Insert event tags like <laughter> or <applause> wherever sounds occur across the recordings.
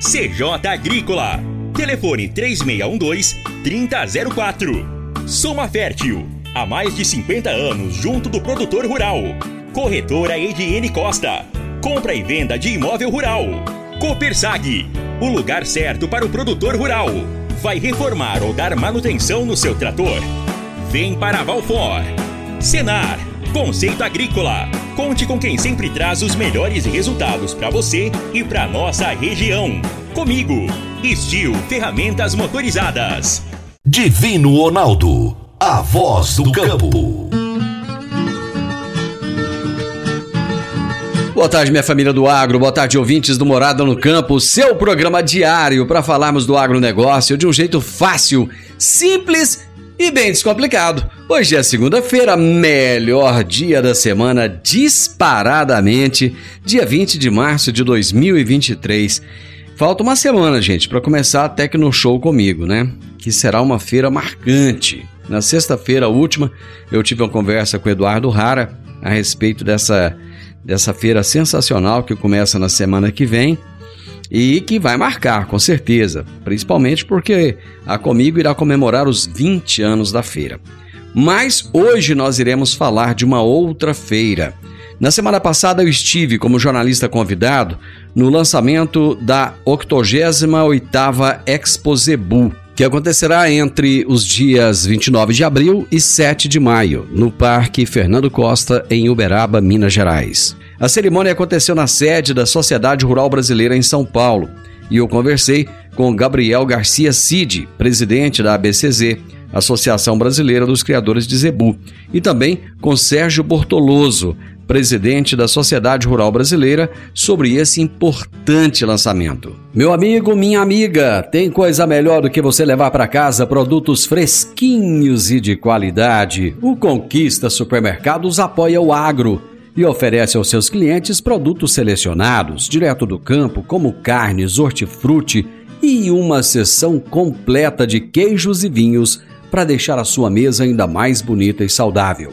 CJ Agrícola. Telefone 3612-3004. Soma Fértil. Há mais de 50 anos junto do produtor rural. Corretora Ediene Costa. Compra e venda de imóvel rural. Copersag. O lugar certo para o produtor rural. Vai reformar ou dar manutenção no seu trator? Vem para Valfor. Senar. Conceito Agrícola. Conte com quem sempre traz os melhores resultados para você e para nossa região. Comigo, Estil Ferramentas Motorizadas. Divino Ronaldo, a voz do campo. Boa tarde, minha família do agro. Boa tarde, ouvintes do Morada no Campo. Seu programa diário para falarmos do agronegócio de um jeito fácil, simples e bem descomplicado. Hoje é segunda-feira, melhor dia da semana disparadamente, dia 20 de março de 2023. Falta uma semana, gente, para começar a Tecno Show comigo, né? Que será uma feira marcante. Na sexta-feira última, eu tive uma conversa com o Eduardo Rara a respeito dessa, dessa feira sensacional que começa na semana que vem e que vai marcar, com certeza, principalmente porque a Comigo irá comemorar os 20 anos da feira. Mas hoje nós iremos falar de uma outra feira. Na semana passada eu estive como jornalista convidado no lançamento da 88ª Expo Zebu, que acontecerá entre os dias 29 de abril e 7 de maio, no Parque Fernando Costa, em Uberaba, Minas Gerais. A cerimônia aconteceu na sede da Sociedade Rural Brasileira em São Paulo e eu conversei com Gabriel Garcia Cid, presidente da ABCZ, Associação Brasileira dos Criadores de Zebu, e também com Sérgio Bortoloso, presidente da Sociedade Rural Brasileira, sobre esse importante lançamento. Meu amigo, minha amiga, tem coisa melhor do que você levar para casa produtos fresquinhos e de qualidade. O Conquista Supermercados apoia o agro e oferece aos seus clientes produtos selecionados, direto do campo, como carnes, hortifruti e uma seção completa de queijos e vinhos para deixar a sua mesa ainda mais bonita e saudável.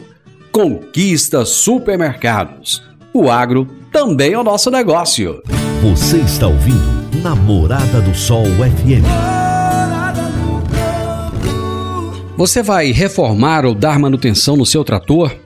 Conquista Supermercados. O agro também é o nosso negócio. Você está ouvindo Namorada do Sol FM. Você vai reformar ou dar manutenção no seu trator?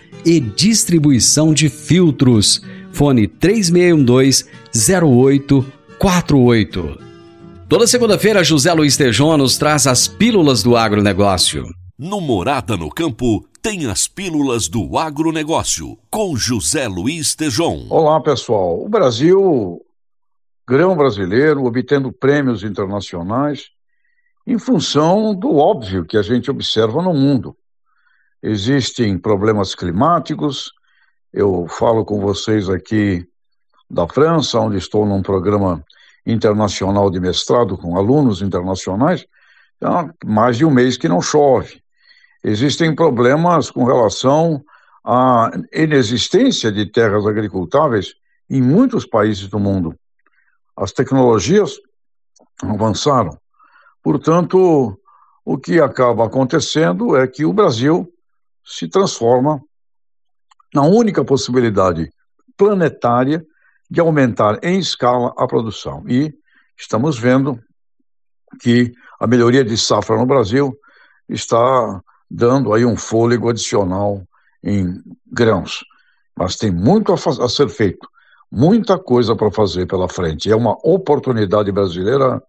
e distribuição de filtros. Fone 3612-0848. Toda segunda-feira, José Luiz Tejon nos traz as pílulas do agronegócio. No Morada no Campo, tem as pílulas do agronegócio, com José Luiz Tejon. Olá, pessoal. O Brasil, grão brasileiro, obtendo prêmios internacionais em função do óbvio que a gente observa no mundo existem problemas climáticos. Eu falo com vocês aqui da França, onde estou num programa internacional de mestrado com alunos internacionais, há mais de um mês que não chove. Existem problemas com relação à inexistência de terras agricultáveis em muitos países do mundo. As tecnologias avançaram. Portanto, o que acaba acontecendo é que o Brasil se transforma na única possibilidade planetária de aumentar em escala a produção. E estamos vendo que a melhoria de safra no Brasil está dando aí um fôlego adicional em grãos. Mas tem muito a, a ser feito, muita coisa para fazer pela frente. É uma oportunidade brasileira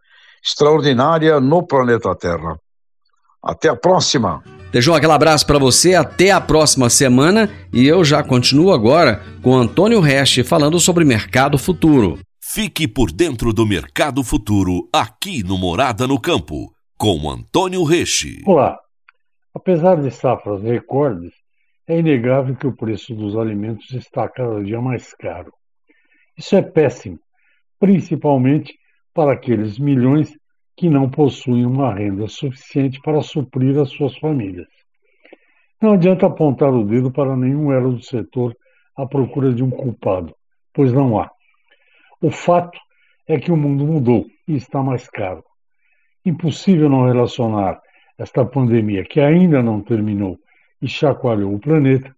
extraordinária no planeta Terra. Até a próxima! Deixou aquele abraço para você, até a próxima semana e eu já continuo agora com Antônio Reste falando sobre mercado futuro. Fique por dentro do mercado futuro aqui no Morada no Campo, com Antônio Reche. Olá! Apesar de safras recordes, é inegável que o preço dos alimentos está cada dia mais caro. Isso é péssimo, principalmente para aqueles milhões que não possuem uma renda suficiente para suprir as suas famílias. Não adianta apontar o dedo para nenhum elo do setor à procura de um culpado, pois não há. O fato é que o mundo mudou e está mais caro. Impossível não relacionar esta pandemia, que ainda não terminou e chacoalhou o planeta,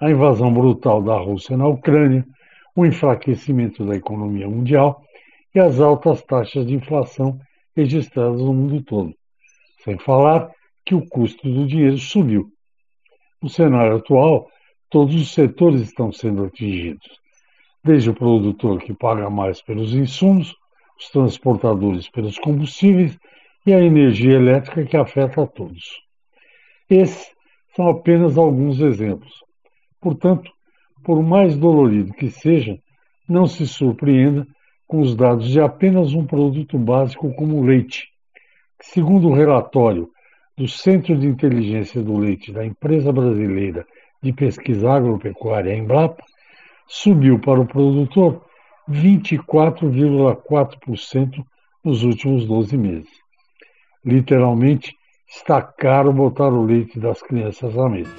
a invasão brutal da Rússia na Ucrânia, o enfraquecimento da economia mundial e as altas taxas de inflação registradas no mundo todo. Sem falar que o custo do dinheiro subiu. No cenário atual, todos os setores estão sendo atingidos, desde o produtor que paga mais pelos insumos, os transportadores pelos combustíveis e a energia elétrica que afeta a todos. Esses são apenas alguns exemplos. Portanto, por mais dolorido que seja, não se surpreenda com os dados de apenas um produto básico como o leite, segundo o relatório do Centro de Inteligência do Leite da Empresa Brasileira de Pesquisa Agropecuária, Embrapa, subiu para o produtor 24,4% nos últimos 12 meses. Literalmente, está caro botar o leite das crianças à mesa.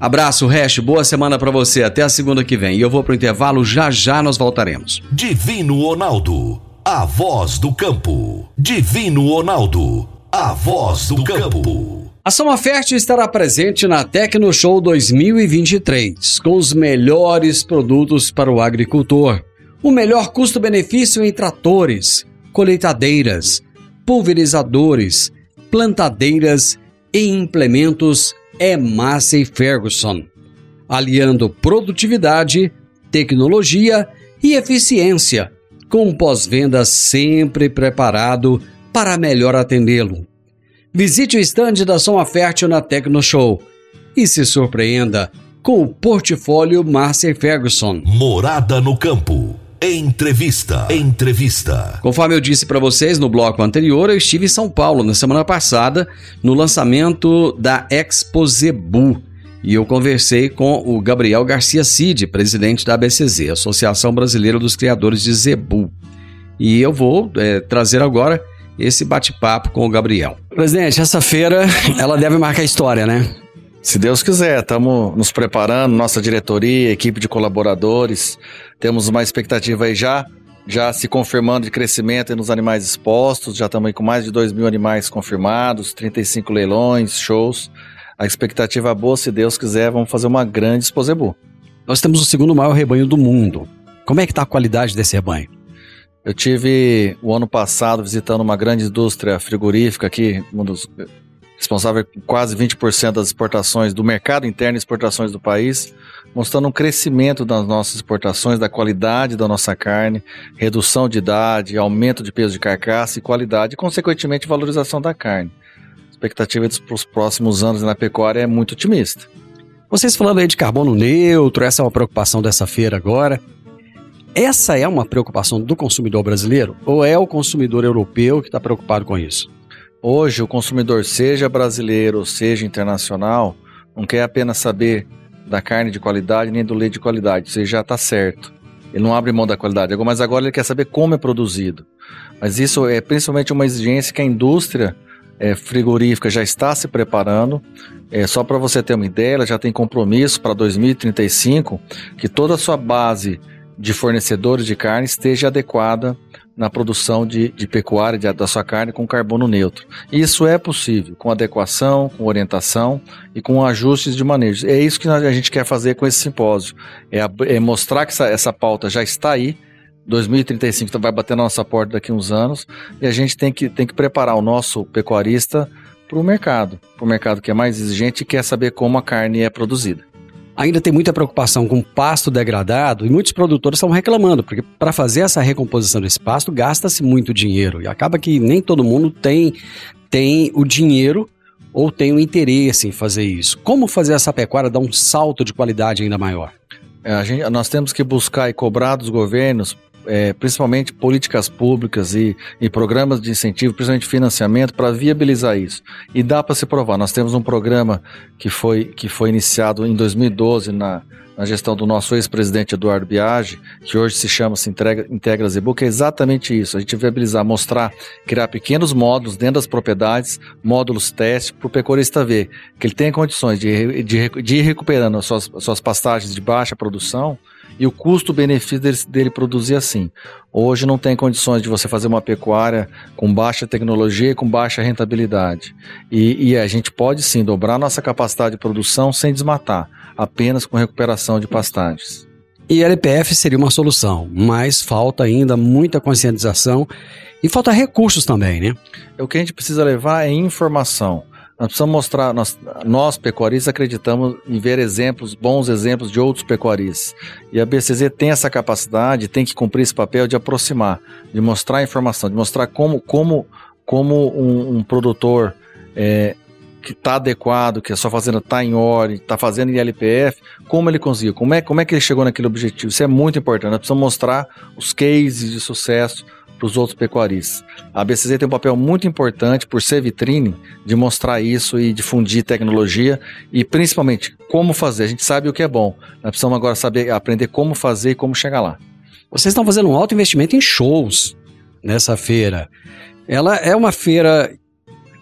Abraço, Hash, boa semana para você. Até a segunda que vem. E eu vou pro intervalo, já já nós voltaremos. Divino Ronaldo, a voz do campo. Divino Ronaldo, a voz do campo. A Soma Fértil estará presente na Tecno Show 2023, com os melhores produtos para o agricultor. O melhor custo-benefício em tratores, colheitadeiras, pulverizadores, plantadeiras e implementos é Massey Ferguson, aliando produtividade, tecnologia e eficiência, com um pós-venda sempre preparado para melhor atendê-lo. Visite o estande da Soma Fértil na Tecno Show e se surpreenda com o portfólio Massey Ferguson. Morada no campo. Entrevista. Entrevista. Conforme eu disse para vocês no bloco anterior, eu estive em São Paulo na semana passada no lançamento da Expo Zebu. E eu conversei com o Gabriel Garcia Cid, presidente da ABCZ, Associação Brasileira dos Criadores de Zebu. E eu vou é, trazer agora esse bate-papo com o Gabriel. Presidente, essa feira ela deve marcar história, né? Se Deus quiser, estamos nos preparando, nossa diretoria, equipe de colaboradores, temos uma expectativa aí já, já se confirmando de crescimento nos animais expostos, já estamos aí com mais de 2 mil animais confirmados, 35 leilões, shows. A expectativa é boa, se Deus quiser, vamos fazer uma grande Exposebu. Nós temos o segundo maior rebanho do mundo. Como é que está a qualidade desse rebanho? Eu tive o ano passado visitando uma grande indústria frigorífica aqui, um dos responsável por quase 20% das exportações do mercado interno e exportações do país, mostrando um crescimento das nossas exportações, da qualidade da nossa carne, redução de idade, aumento de peso de carcaça e qualidade, e consequentemente valorização da carne. A expectativa para os próximos anos na pecuária é muito otimista. Vocês falando aí de carbono neutro, essa é uma preocupação dessa feira agora. Essa é uma preocupação do consumidor brasileiro ou é o consumidor europeu que está preocupado com isso? Hoje, o consumidor, seja brasileiro, seja internacional, não quer apenas saber da carne de qualidade nem do leite de qualidade. Isso já está certo. Ele não abre mão da qualidade. Mas agora ele quer saber como é produzido. Mas isso é principalmente uma exigência que a indústria é, frigorífica já está se preparando. É, só para você ter uma ideia, ela já tem compromisso para 2035 que toda a sua base de fornecedores de carne esteja adequada na produção de, de pecuária de, da sua carne com carbono neutro. Isso é possível com adequação, com orientação e com ajustes de manejo. É isso que a gente quer fazer com esse simpósio. É, é mostrar que essa, essa pauta já está aí. 2035 vai bater na nossa porta daqui a uns anos e a gente tem que, tem que preparar o nosso pecuarista para o mercado, para o mercado que é mais exigente e quer saber como a carne é produzida. Ainda tem muita preocupação com pasto degradado e muitos produtores estão reclamando, porque para fazer essa recomposição desse pasto gasta-se muito dinheiro e acaba que nem todo mundo tem, tem o dinheiro ou tem o interesse em fazer isso. Como fazer essa pecuária dar um salto de qualidade ainda maior? É, gente, nós temos que buscar e cobrar dos governos é, principalmente políticas públicas e, e, programas de incentivo, principalmente financiamento, para viabilizar isso. E dá para se provar. Nós temos um programa que foi, que foi iniciado em 2012 na, na gestão do nosso ex-presidente Eduardo Biagi, que hoje se chama se Integra, Integra que é exatamente isso. A gente viabilizar, mostrar, criar pequenos módulos dentro das propriedades, módulos teste, para o pecuarista ver que ele tem condições de, de, de ir recuperando as suas, as suas pastagens de baixa produção e o custo-benefício dele, dele, produzir assim. Hoje não tem condições de você fazer uma pecuária com baixa tecnologia e com baixa rentabilidade. E, e a gente pode sim dobrar nossa capacidade de produção sem desmatar, apenas com recuperação de pastagens. E LPF seria uma solução, mas falta ainda muita conscientização e falta recursos também, né? O que a gente precisa levar é informação. Nós precisamos mostrar, nós, nós pecuaristas acreditamos em ver exemplos, bons exemplos de outros pecuaristas. E a BCZ tem essa capacidade, tem que cumprir esse papel de aproximar, de mostrar informação, de mostrar como, como, como um, um produtor é, que está adequado, que a sua fazenda está em ordem, está fazendo em LPF, como ele conseguiu, como é, como é que ele chegou naquele objetivo. Isso é muito importante. Nós precisamos mostrar os cases de sucesso para os outros pecuaristas. A BCZ tem um papel muito importante, por ser vitrine, de mostrar isso e difundir tecnologia e principalmente como fazer. A gente sabe o que é bom, nós precisamos agora saber aprender como fazer e como chegar lá. Vocês estão fazendo um alto investimento em shows nessa feira. Ela é uma feira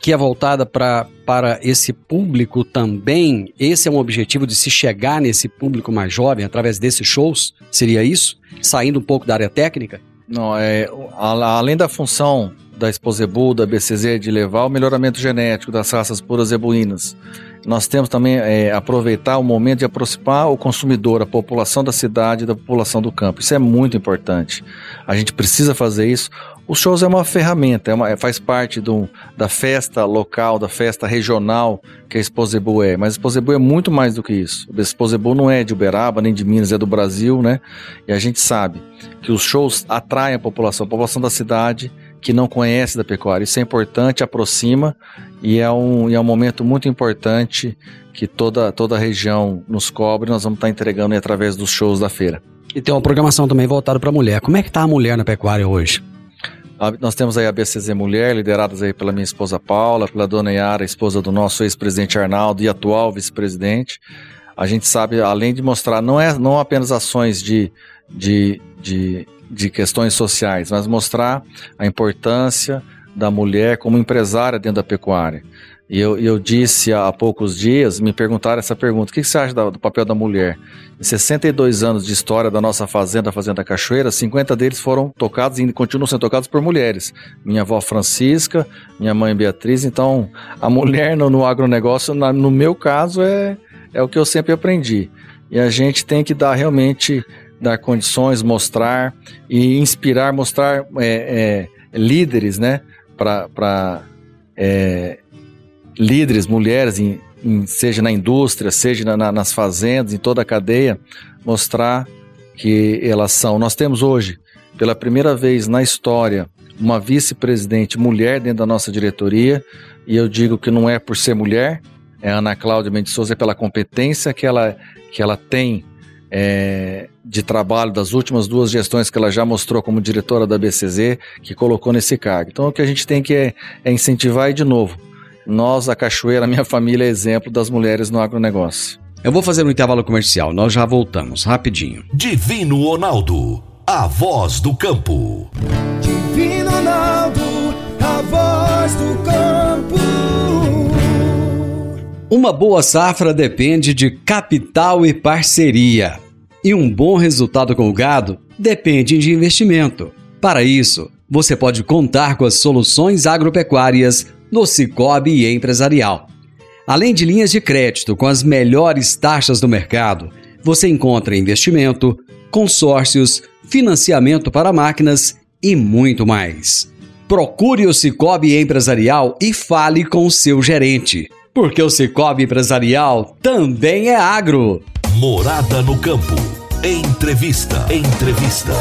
que é voltada pra, para esse público também? Esse é um objetivo de se chegar nesse público mais jovem através desses shows? Seria isso? Saindo um pouco da área técnica? Não, é, além da função da Esposebu, da BCZ, de levar o melhoramento genético das raças puras zebuínas, nós temos também é, aproveitar o momento de aproximar o consumidor, a população da cidade da população do campo. Isso é muito importante. A gente precisa fazer isso. Os shows é uma ferramenta, é uma, é, faz parte do, da festa local, da festa regional que a Exposebu é. Mas a Exposebu é muito mais do que isso. A Exposebu não é de Uberaba, nem de Minas, é do Brasil, né? E a gente sabe que os shows atraem a população, a população da cidade que não conhece da pecuária. Isso é importante, aproxima e é um, e é um momento muito importante que toda, toda a região nos cobre. Nós vamos estar entregando através dos shows da feira. E tem uma programação também voltada para a mulher. Como é que está a mulher na pecuária hoje? Nós temos aí a BCZ Mulher, lideradas aí pela minha esposa Paula, pela dona Yara, esposa do nosso ex-presidente Arnaldo e atual vice-presidente. A gente sabe, além de mostrar, não é não apenas ações de, de, de, de questões sociais, mas mostrar a importância da mulher como empresária dentro da pecuária. E eu, eu disse há poucos dias, me perguntaram essa pergunta: o que você acha do papel da mulher? Em 62 anos de história da nossa fazenda, a Fazenda Cachoeira, 50 deles foram tocados e continuam sendo tocados por mulheres. Minha avó Francisca, minha mãe Beatriz. Então, a mulher no, no agronegócio, na, no meu caso, é, é o que eu sempre aprendi. E a gente tem que dar realmente dar condições, mostrar e inspirar, mostrar é, é, líderes, né? Para é, líderes, mulheres, em, em, seja na indústria, seja na, na, nas fazendas, em toda a cadeia, mostrar que elas são. Nós temos hoje, pela primeira vez na história, uma vice-presidente mulher dentro da nossa diretoria, e eu digo que não é por ser mulher, é Ana Cláudia Mendes Souza, é pela competência que ela, que ela tem é, de trabalho das últimas duas gestões que ela já mostrou como diretora da BCZ, que colocou nesse cargo. Então o que a gente tem que é, é incentivar e, de novo, nós, a Cachoeira, minha família, é exemplo das mulheres no agronegócio. Eu vou fazer um intervalo comercial, nós já voltamos, rapidinho. Divino Ronaldo, a voz do campo. Divino Ronaldo, a voz do campo. Uma boa safra depende de capital e parceria. E um bom resultado com o gado depende de investimento. Para isso, você pode contar com as soluções agropecuárias no Cicobi Empresarial. Além de linhas de crédito com as melhores taxas do mercado, você encontra investimento, consórcios, financiamento para máquinas e muito mais. Procure o Cicobi Empresarial e fale com o seu gerente, porque o Cicobi Empresarial também é agro. Morada no Campo. Entrevista. Entrevista.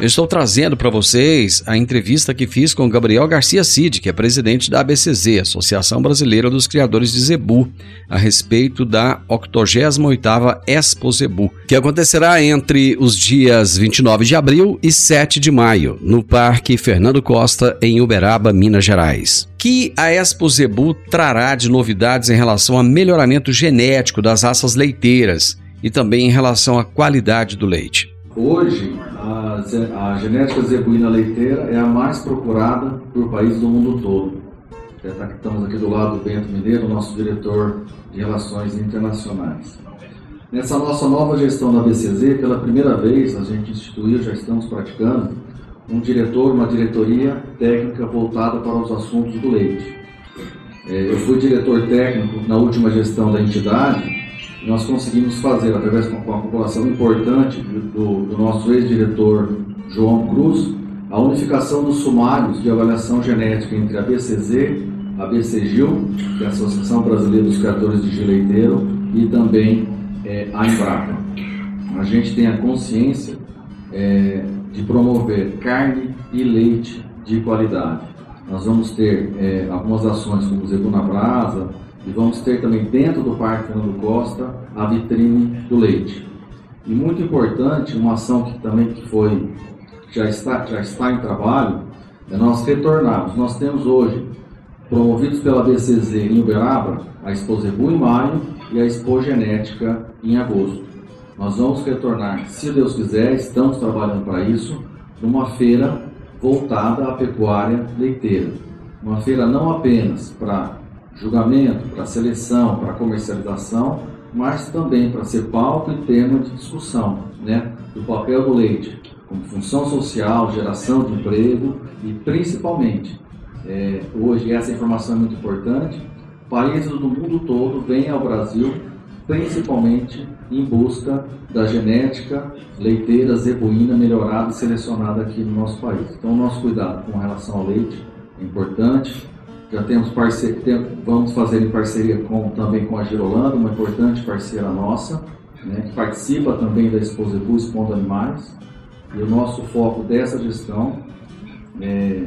Eu estou trazendo para vocês a entrevista que fiz com Gabriel Garcia Cid, que é presidente da ABCZ, Associação Brasileira dos Criadores de Zebu, a respeito da 88ª Expo Zebu, que acontecerá entre os dias 29 de abril e 7 de maio, no Parque Fernando Costa, em Uberaba, Minas Gerais. Que a Expo Zebu trará de novidades em relação ao melhoramento genético das raças leiteiras e também em relação à qualidade do leite. Hoje, a, genética zebuína leiteira é a mais procurada por países do mundo todo. Tá, estamos aqui do lado do Bento Mineiro, nosso diretor de Relações Internacionais. Nessa nossa nova gestão da BCZ, pela primeira vez a gente instituiu, já estamos praticando, um diretor, uma diretoria técnica voltada para os assuntos do leite. É, eu fui diretor técnico na última gestão da entidade nós conseguimos fazer, através de uma população importante do, do nosso ex-diretor João Cruz, a unificação dos sumários de avaliação genética entre a BCZ, a BCGIL, que é a Associação Brasileira dos Criadores de Gileiteiro, e também é, a Embrapa. A gente tem a consciência é, de promover carne e leite de qualidade. Nós vamos ter é, algumas ações como o Zebu na Brasa, e vamos ter também dentro do Parque Fernando Costa a vitrine do leite. E muito importante, uma ação que também que foi já está já está em trabalho é nós retornarmos. Nós temos hoje promovidos pela BCZ em Uberaba a Expo Zebu em maio e a Expo Genética em agosto. Nós vamos retornar, se Deus quiser, estamos trabalhando para isso, numa feira voltada à pecuária leiteira. Uma feira não apenas para julgamento, para seleção, para comercialização, mas também para ser pauta e tema de discussão, né, do papel do leite como função social, geração de emprego e principalmente, é, hoje essa informação é muito importante, países do mundo todo vêm ao Brasil principalmente em busca da genética leiteira zebuína melhorada e selecionada aqui no nosso país. Então, o nosso cuidado com relação ao leite é importante, já temos parceria, vamos fazer em parceria com, também com a Girolanda, uma importante parceira nossa, né, que participa também da Exposebu Expondo Animais. E o nosso foco dessa gestão é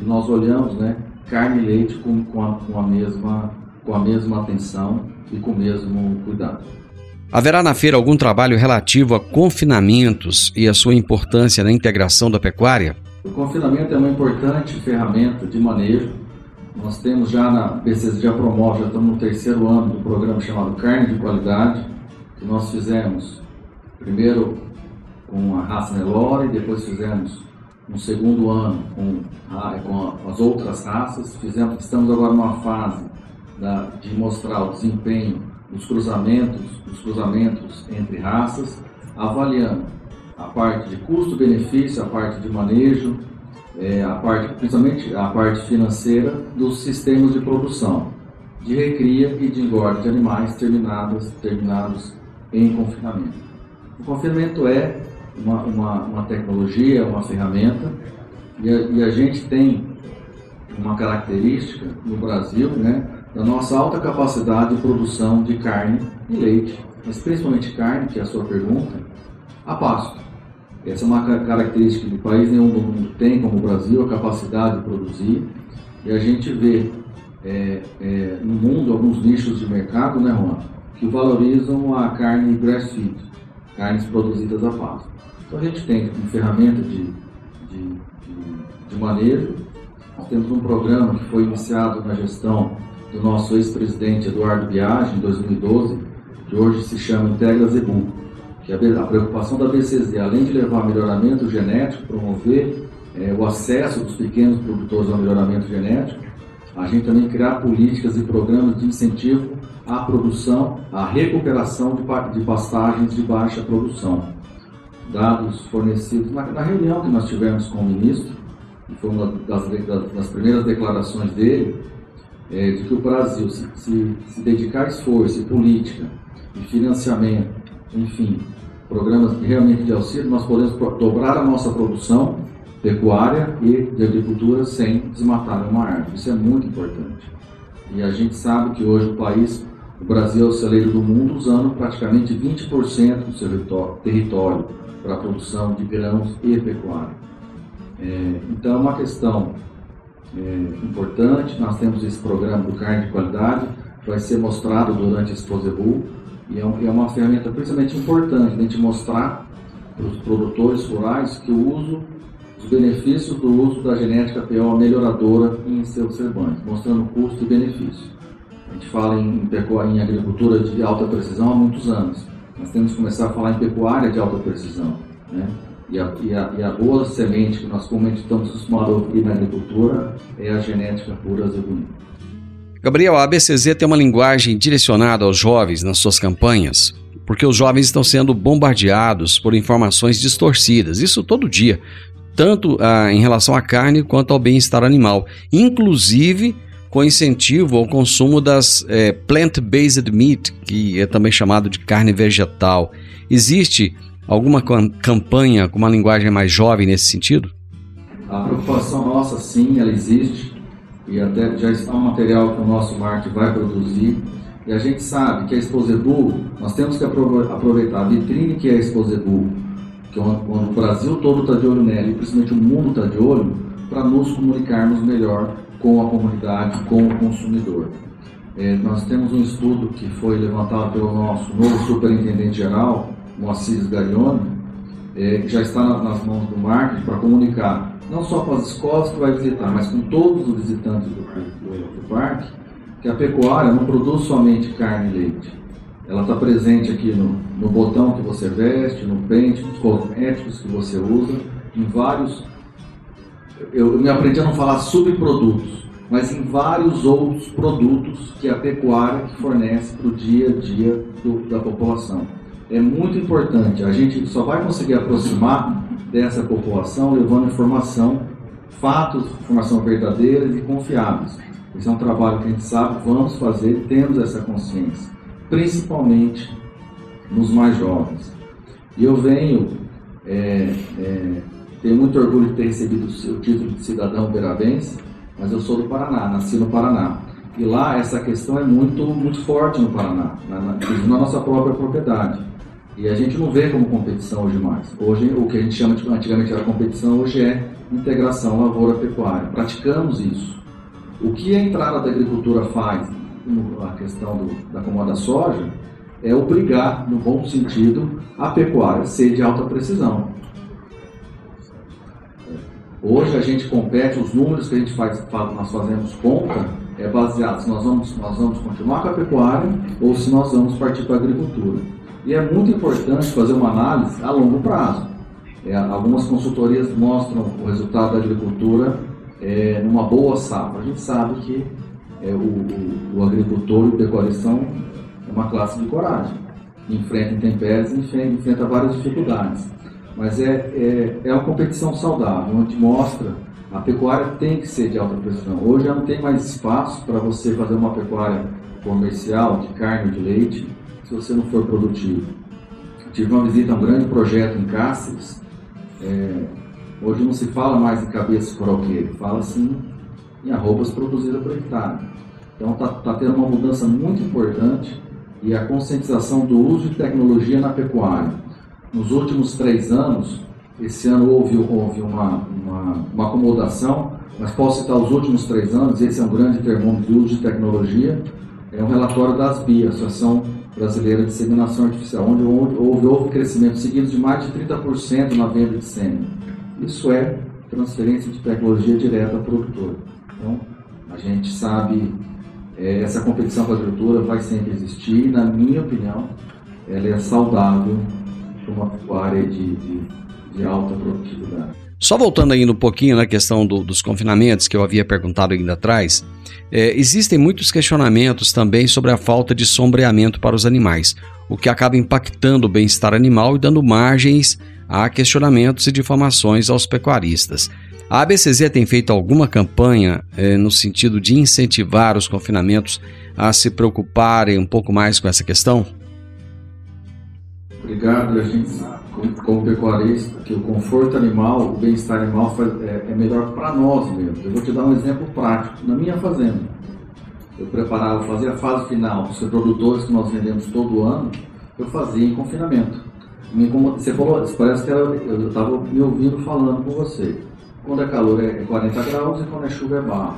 nós olhamos né, carne e leite com, com, a, com, a mesma, com a mesma atenção e com o mesmo cuidado. Haverá na feira algum trabalho relativo a confinamentos e a sua importância na integração da pecuária? O confinamento é uma importante ferramenta de manejo nós temos já na BCZ já promove, já estamos no terceiro ano do programa chamado Carne de Qualidade, que nós fizemos primeiro com a raça Nelore, depois fizemos um segundo ano com, a, com as outras raças. Fizemos, estamos agora numa fase da, de mostrar o desempenho dos cruzamentos, dos cruzamentos entre raças, avaliando a parte de custo-benefício, a parte de manejo, é, a parte, principalmente a parte financeira dos sistemas de produção, de recria e de engorde de animais terminados, terminados em confinamento. O confinamento é uma, uma, uma tecnologia, uma ferramenta, e a, e a, gente tem uma característica no Brasil, né, da nossa alta capacidade de produção de carne e leite, mas principalmente carne, que é a sua pergunta, a pasto. Essa é uma característica que país nenhum do mundo tem, como o Brasil, a capacidade de produzir. E a gente vê é, é, no mundo alguns nichos de mercado, né, Juan, que valorizam a carne grass-feed, carnes produzidas a pasto. Então a gente tem uma ferramenta de, de, de, de manejo. Nós temos um programa que foi iniciado na gestão do nosso ex-presidente Eduardo Biagi, em 2012, que hoje se chama Integra Zebu que a, preocupação da BCZ, além de levar melhoramento genético, promover é, o acesso dos pequenos produtores ao melhoramento genético, a gente também criar políticas e programas de incentivo à produção, à recuperação de, de pastagens de baixa produção. Dados fornecidos na, na, reunião que nós tivemos com o ministro, que foi uma das, das, das primeiras declarações dele, é, de que o Brasil, se, se, se dedicar esforço e política e financiamento enfim, programas realmente de auxílio, nós podemos dobrar a nossa produção pecuária e de agricultura sem desmatar uma árvore. Isso é muito importante. E a gente sabe que hoje o país, O Brasil é o celeiro do mundo, usando praticamente 20% do seu território para a produção de grãos e pecuária. É, então, é uma questão é, importante. Nós temos esse programa do carne de qualidade, que vai ser mostrado durante esse Exposebu, e é, é uma ferramenta principalmente importante, a gente mostrar para os produtores rurais que o uso, os benefícios do uso da genética PO melhoradora em seus rebanhos, mostrando custo e benefício. A gente fala em, em agricultura de alta precisão há muitos anos. Nós temos que começar a falar em pecuária de alta precisão. Né? E a, e, a, e a, boa semente que nós comumente estamos acostumados a ouvir na agricultura é a genética pura zebuína. Gabriel, a ABCZ tem uma linguagem direcionada aos jovens nas suas campanhas, porque os jovens estão sendo bombardeados por informações distorcidas, isso todo dia, tanto ah, em relação à carne quanto ao bem-estar animal, inclusive com incentivo ao consumo das é, plant-based meat, que é também chamado de carne vegetal. Existe alguma campanha com uma linguagem mais jovem nesse sentido? A preocupação nossa, sim, ela existe e até já está um material que o nosso marketing vai produzir. E a gente sabe que a Exposebu, nós temos que aproveitar a vitrine que é a Exposebu, que é o Brasil todo está de olho nela e principalmente o mundo está de olho, para nos comunicarmos melhor com a comunidade, com o consumidor. É, nós temos um estudo que foi levantado pelo nosso novo superintendente geral, Moacir Garione, é, que já está nas mãos do marketing para comunicar, não só com as escolas que vai visitar, mas com todos os visitantes do, do, do parque, que a pecuária não produz somente carne e leite. Ela está presente aqui no, no botão que você veste, no pente, nos cosméticos que você usa, em vários eu, me aprendi a não falar subprodutos, mas em vários outros produtos que a pecuária fornece para o dia a dia do, da população. É muito importante, a gente só vai conseguir aproximar dessa população levando informação, fatos, informação verdadeiras e confiáveis. Esse é um trabalho que a gente sabe, vamos fazer, temos essa consciência, principalmente nos mais jovens. E eu venho é, é, tenho muito orgulho de ter recebido o título de cidadão berabense, mas eu sou do Paraná, nasci no Paraná. E lá essa questão é muito, muito forte no Paraná, na, na, na nossa própria propriedade. E a gente não vê como competição hoje mais. Hoje, o que a gente chama de antigamente era competição, hoje é integração lavoura-pecuária. Praticamos isso. O que a entrada da agricultura faz, a questão do, da comoda soja, é obrigar, no bom sentido, a pecuária a ser de alta precisão. Hoje a gente compete, os números que a gente faz, nós fazemos conta, é baseado se nós vamos, nós vamos continuar com a pecuária ou se nós vamos partir para a agricultura. E é muito importante fazer uma análise a longo prazo. É, algumas consultorias mostram o resultado da agricultura é, numa boa safra. A gente sabe que é, o, o, o, agricultor e o pecuarista são uma classe de coragem. Enfrenta intempéries, enfrenta, enfrenta várias dificuldades mas é, é, é uma competição saudável, onde mostra a pecuária tem que ser de alta precisão. Hoje já não tem mais espaço para você fazer uma pecuária comercial de carne ou de leite se você não for produtivo. Tive uma visita a um grande projeto em Cáceres. É, hoje não se fala mais em cabeça croqueiro, fala-se em, em arrobas produzidas por hectare. Então está tá tendo uma mudança muito importante e a conscientização do uso de tecnologia na pecuária nos últimos três anos, esse ano houve, houve uma, uma, uma, acomodação, mas posso citar os últimos três anos, esse é um grande termômetro de uso de tecnologia, é um relatório da ASBI, Associação Brasileira de Disseminação Artificial, onde houve, houve crescimento seguido de mais de 30% na venda de sêmen. Isso é transferência de tecnologia direta ao produtor. Então, a gente sabe, é, essa competição com a agricultura vai sempre existir, e, na minha opinião, ela é saudável para uma pecuária de, de, de, alta produtividade. Só voltando ainda um pouquinho na questão do, dos confinamentos que eu havia perguntado ainda atrás, é, existem muitos questionamentos também sobre a falta de sombreamento para os animais, o que acaba impactando o bem-estar animal e dando margens a questionamentos e difamações aos pecuaristas. A ABCZ tem feito alguma campanha é, no sentido de incentivar os confinamentos a se preocuparem um pouco mais com essa questão? Obrigado, a gente sabe, como, pecuarista, que o conforto animal, o bem-estar animal é, é melhor para nós mesmos. Eu vou te dar um exemplo prático. Na minha fazenda, eu preparava, fazia a fase final dos reprodutores que nós vendemos todo ano, eu fazia em confinamento. Você falou, parece que eu estava me ouvindo falando com você. Quando é calor é 40 graus e quando é chuva é barro.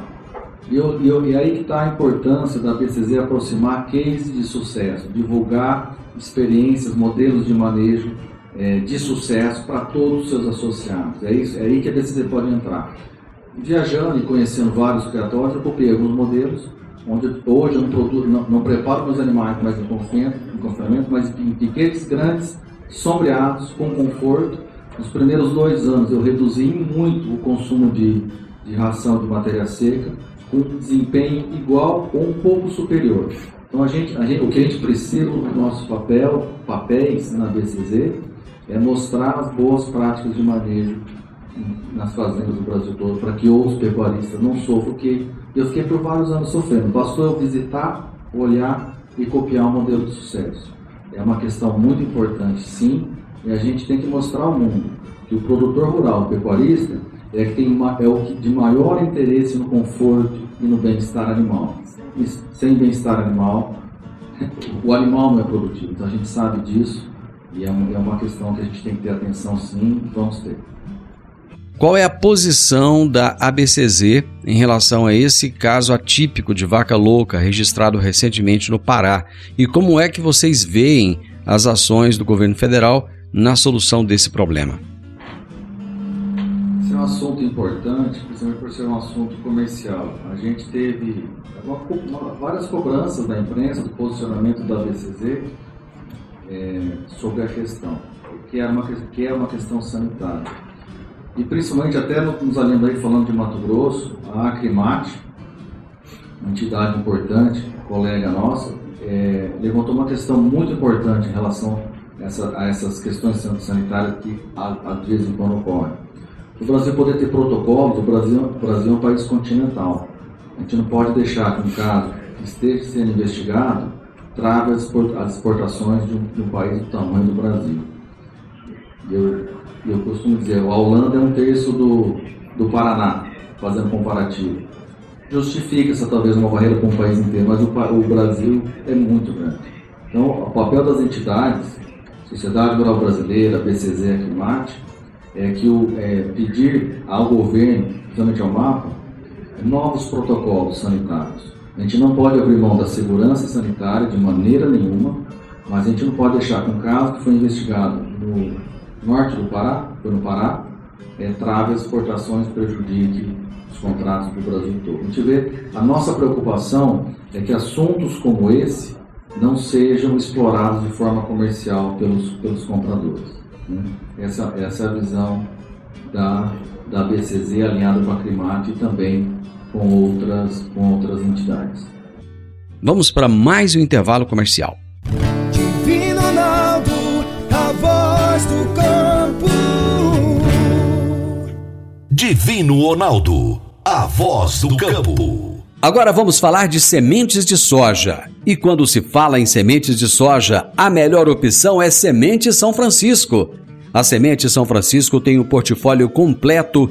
E, eu, e, eu, e aí que está a importância da BCZ aproximar cases de sucesso, divulgar experiências, modelos de manejo é, de sucesso para todos os seus associados. É, isso, é aí que a BCZ pode entrar. Viajando e conhecendo vários criatórios, eu copiei alguns modelos, onde hoje eu não, produzo, não, não preparo meus animais mais em confinamento, mas em piquetes grandes, sombreados, com conforto. Nos primeiros dois anos eu reduzi muito o consumo de, de ração de matéria seca, com desempenho igual ou um pouco superior. Então a gente, a gente, o que a gente precisa no nosso papel, papéis na BCZ, é mostrar as boas práticas de manejo nas fazendas do Brasil todo, para que outros pecuaristas não sofram, que eu fiquei por vários anos sofrendo. Bastou eu visitar, olhar e copiar um modelo de sucesso. É uma questão muito importante, sim, e a gente tem que mostrar ao mundo que o produtor rural, o pecuarista, é, que tem uma, é o que de maior interesse no conforto e no bem-estar animal. E sem bem-estar animal, <laughs> o animal não é produtivo. Então a gente sabe disso e é uma, é uma questão que a gente tem que ter atenção sim, vamos ter. Qual é a posição da ABCZ em relação a esse caso atípico de vaca louca registrado recentemente no Pará? E como é que vocês veem as ações do governo federal na solução desse problema? Esse é um assunto importante, principalmente por ser um assunto comercial. A gente teve várias cobranças da imprensa do posicionamento da ABCZ é, sobre a questão, que é uma, que é uma questão sanitária. E principalmente até nos aí falando de Mato Grosso, a Acrimate, uma entidade importante, colega nossa, é, levantou uma questão muito importante em relação a, essa, a essas questões sanitárias que às vezes quando ocorrem. O Brasil poder ter protocolos, o Brasil, o Brasil é um país continental. A gente não pode deixar que um caso que esteja sendo investigado trave as exportações de um, de um país do tamanho do Brasil. Eu, eu costumo dizer, a Holanda é um terço do, do Paraná, fazendo comparativo. Justifica essa talvez uma barreira com o país inteiro, mas o, o Brasil é muito grande. Então, o papel das entidades, Sociedade Rural Brasileira, BCZ, Aclimate, é que o, é, pedir ao governo, principalmente ao MAPA, novos protocolos sanitários. A gente não pode abrir mão da segurança sanitária de maneira nenhuma, mas a gente não pode deixar que um caso que foi investigado no norte do Pará, foi no Pará, é, trave as exportações, prejudique os contratos do Brasil todo. A gente vê, a nossa preocupação é que assuntos como esse não sejam explorados de forma comercial pelos, pelos compradores. Né? Essa, essa é a visão da, da BCZ alinhada com a Climate e também com outras, com outras entidades. Vamos para mais um intervalo comercial. Divino Ronaldo, a voz do campo. Divino Ronaldo, a voz do campo. Agora vamos falar de sementes de soja. E quando se fala em sementes de soja, a melhor opção é Semente São Francisco. A Semente São Francisco tem um portfólio completo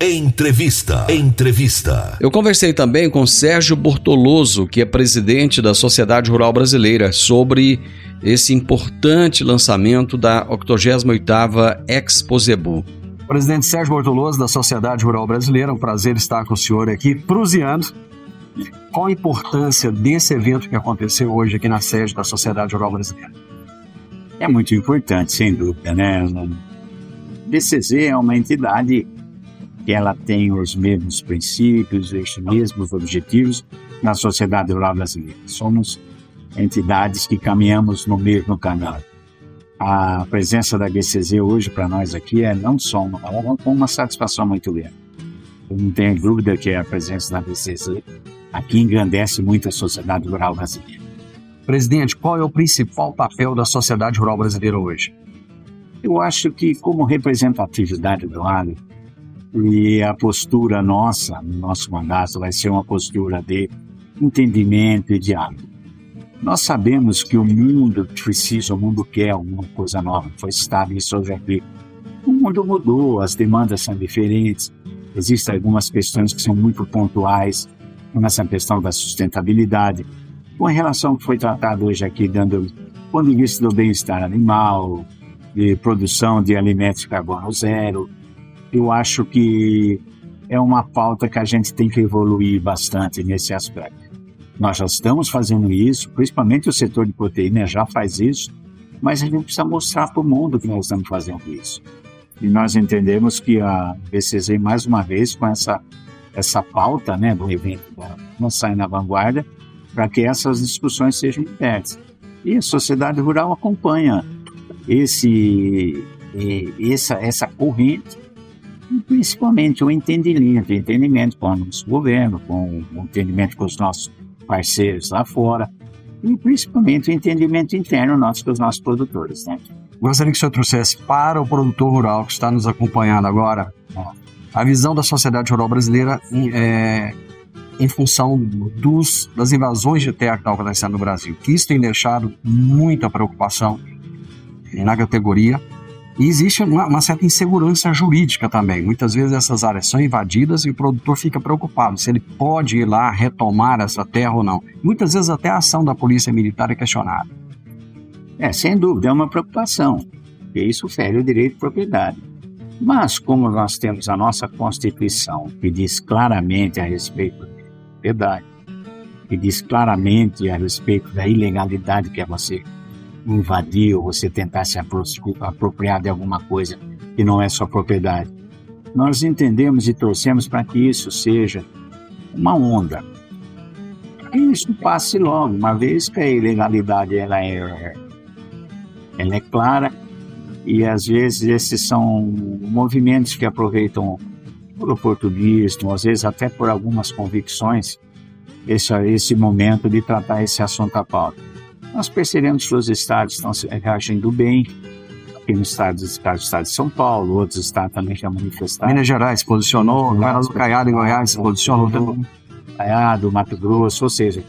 Entrevista. Entrevista. Eu conversei também com Sérgio Bortoloso, que é presidente da Sociedade Rural Brasileira, sobre esse importante lançamento da 88ª Expo Zebu. Presidente Sérgio Bortoloso, da Sociedade Rural Brasileira, é um prazer estar com o senhor aqui, prusiando qual a importância desse evento que aconteceu hoje aqui na sede da Sociedade Rural Brasileira é muito importante, sem dúvida, né? DCZ é uma entidade que ela tem os mesmos princípios, os mesmos objetivos na sociedade rural brasileira. Somos entidades que caminhamos no mesmo canal. A presença da BCZ hoje para nós aqui é não só uma, uma satisfação muito grande. Eu não tenho dúvida que a presença da BCZ aqui engrandece muito a sociedade rural brasileira. Presidente, qual é o principal papel da sociedade rural brasileira hoje? Eu acho que, como representatividade do agro, e a postura nossa, nosso mandato, vai ser uma postura de entendimento e diálogo. Nós sabemos que o mundo precisa, o mundo quer alguma coisa nova, foi citado isso hoje aqui. O mundo mudou, as demandas são diferentes, existem algumas questões que são muito pontuais, como essa questão da sustentabilidade, com relação ao que foi tratado hoje aqui, dando do ponto de vista do bem-estar animal, de produção de alimentos de carbono zero, eu acho que é uma pauta que a gente tem que evoluir bastante nesse aspecto. Nós já estamos fazendo isso, principalmente o setor de proteína já faz isso, mas a gente precisa mostrar para o mundo que nós estamos fazendo isso. E nós entendemos que a BCZ, mais uma vez, com essa, essa pauta né, do evento, não sai na vanguarda, para que essas discussões sejam internas. E a sociedade rural acompanha esse, essa, essa corrente principalmente o entendimento, entendimento com o nosso governo, com o entendimento com os nossos parceiros lá fora, e principalmente o entendimento interno nosso com os nossos produtores. Né? Gostaria que o senhor trouxesse para o produtor rural que está nos acompanhando agora a visão da sociedade rural brasileira em, é, em função dos, das invasões de terra que estão acontecendo no Brasil, que isso tem deixado muita preocupação na categoria e existe uma, uma, certa insegurança jurídica também. Muitas vezes essas áreas são invadidas e o produtor fica preocupado se ele pode ir lá retomar essa terra ou não. Muitas vezes até a ação da polícia militar é questionada. É, sem dúvida, é uma preocupação, porque isso fere o direito de propriedade. Mas, como nós temos a nossa Constituição, que diz claramente a respeito da propriedade, que diz claramente a respeito da ilegalidade que é você invadir ou você tentar se apropriar de alguma coisa que não é sua propriedade. Nós entendemos e torcemos para que isso seja uma onda. Que isso passe logo, uma vez que a ilegalidade ela é, ela é clara e às vezes esses são movimentos que aproveitam por oportunismo, às vezes até por algumas convicções, esse, esse momento de tratar esse assunto à pauta. Nós percebemos que os estados estão reagindo bem, aqui no estado, estado, estado de São Paulo, outros estados também já manifestaram. Minas Gerais posicionou, Minas Caiado em Goiás se posicionou. Caiado, Mato Grosso, ou seja,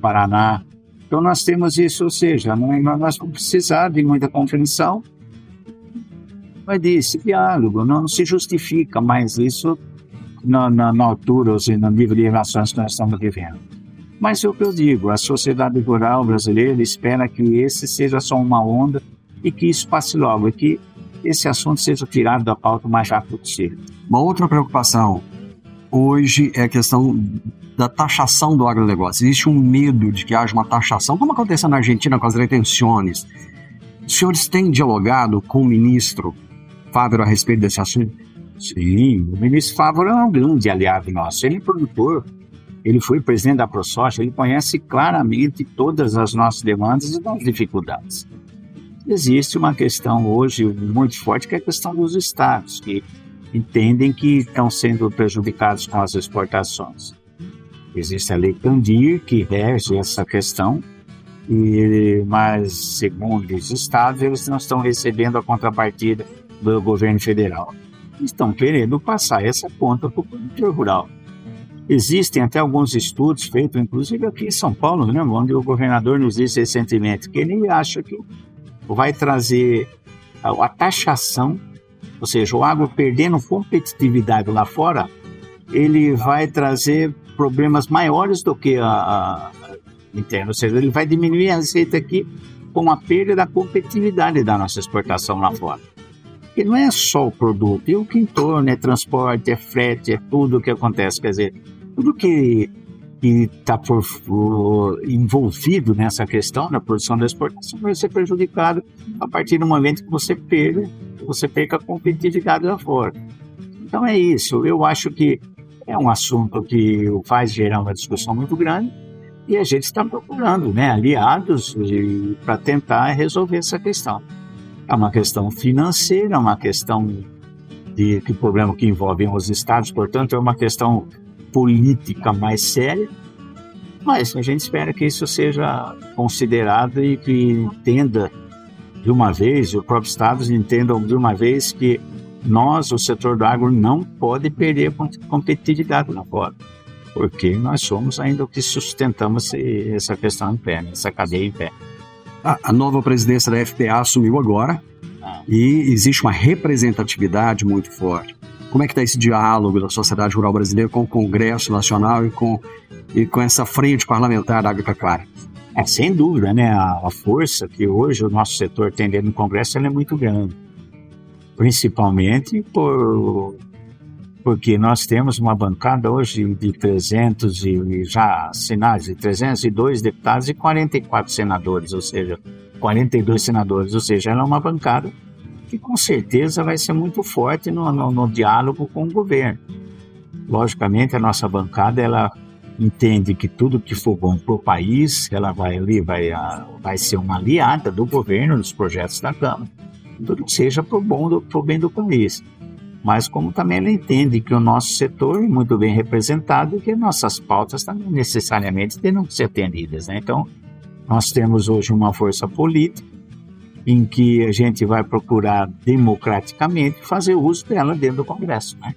Paraná. Então nós temos isso, ou seja, não, nós vamos precisar de muita compreensão, mas desse diálogo, não, não se justifica mais isso na, na, na altura, ou seja, no nível de relações que nós estamos vivendo. Mas é o que eu digo, a sociedade rural brasileira espera que esse seja só uma onda e que isso passe logo, e que esse assunto seja tirado da pauta o mais rápido possível. Uma outra preocupação hoje é a questão da taxação do agronegócio. Existe um medo de que haja uma taxação, como aconteceu na Argentina com as retenções. Os senhores têm dialogado com o ministro Fábio a respeito desse assunto? Sim, o ministro Fábio é um grande aliado nosso. Ele é produtor, ele foi presidente da ProSoja, ele conhece claramente todas as nossas demandas e as dificuldades. Existe uma questão hoje muito forte que é a questão dos estados, que entendem que estão sendo prejudicados com as exportações. Existe a Lei Candir, que rege essa questão, e, mas, segundo os estados, eles não estão recebendo a contrapartida do governo federal. Estão querendo passar essa conta para o produtor rural. Existem até alguns estudos feitos, inclusive aqui em São Paulo, né, onde o governador nos disse recentemente que ele acha que vai trazer a, a taxação, ou seja, o agro perdendo competitividade lá fora, ele vai trazer problemas maiores do que a, a interna, ou seja, ele vai diminuir a receita aqui com a perda da competitividade da nossa exportação lá fora. E não é só o produto, e o que em torno, é transporte, é frete, é tudo o que acontece. Quer dizer, tudo que está envolvido nessa questão da produção da exportação vai ser prejudicado a partir do momento que você perca, você perca a competitividade lá fora. Então é isso. Eu acho que é um assunto que faz gerar uma discussão muito grande e a gente está procurando né, aliados para tentar resolver essa questão. É uma questão financeira, é uma questão de que problema que envolve os estados, portanto, é uma questão política mais séria. Mas a gente espera que isso seja considerado e que entenda de uma vez, os próprios estados entendam de uma vez que nós, o setor do agro, não pode perder competitividade na fora, porque nós somos ainda o que sustentamos essa questão em pé, essa cadeia em pé. A, a nova presidência da FPA assumiu agora ah. e existe uma representatividade muito forte. Como é que está esse diálogo da sociedade rural brasileira com o Congresso Nacional e com, e com essa frente parlamentar da agropecuária? É, sem dúvida, né? A, a, força que hoje o nosso setor tem dentro do Congresso é muito grande. Principalmente por, porque nós temos uma bancada hoje de 300 e já assinados, de 302 deputados e 44 senadores, ou seja, 42 senadores, ou seja, ela é uma bancada que com certeza vai ser muito forte no, no, no diálogo com o governo. Logicamente, a nossa bancada ela entende que tudo que for bom para o país, ela vai ali, vai, vai ser uma aliada do governo nos projetos da Câmara. Tudo que seja para o pro bem do país. Mas como também ela entende que o nosso setor é muito bem representado e que nossas pautas também necessariamente terão que ser atendidas. Né? Então, nós temos hoje uma força política em que a gente vai procurar democraticamente fazer uso dela dentro do Congresso. Né?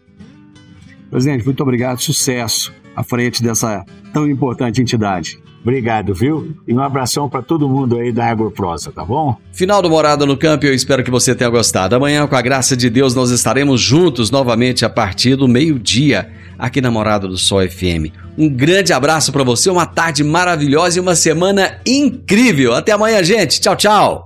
Presidente, muito obrigado, sucesso à frente dessa tão importante entidade. Obrigado, viu? E um abração para todo mundo aí da Agroprosa, tá bom? Final do Morada no Campo, eu espero que você tenha gostado. Amanhã, com a graça de Deus, nós estaremos juntos novamente a partir do meio-dia, aqui na Morada do Sol FM. Um grande abraço para você, uma tarde maravilhosa e uma semana incrível. Até amanhã, gente. Tchau, tchau.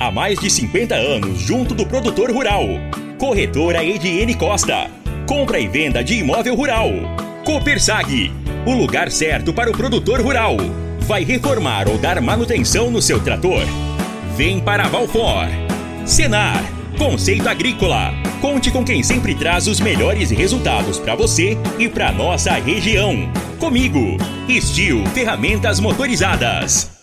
Há mais de 50 anos junto do produtor rural. Corretora Ediene Costa. Compra e venda de imóvel rural. Copersag. O lugar certo para o produtor rural. Vai reformar ou dar manutenção no seu trator? Vem para Valfor. Senar. Conceito Agrícola. Conte com quem sempre traz os melhores resultados para você e para nossa região. Comigo. Estil Ferramentas Motorizadas.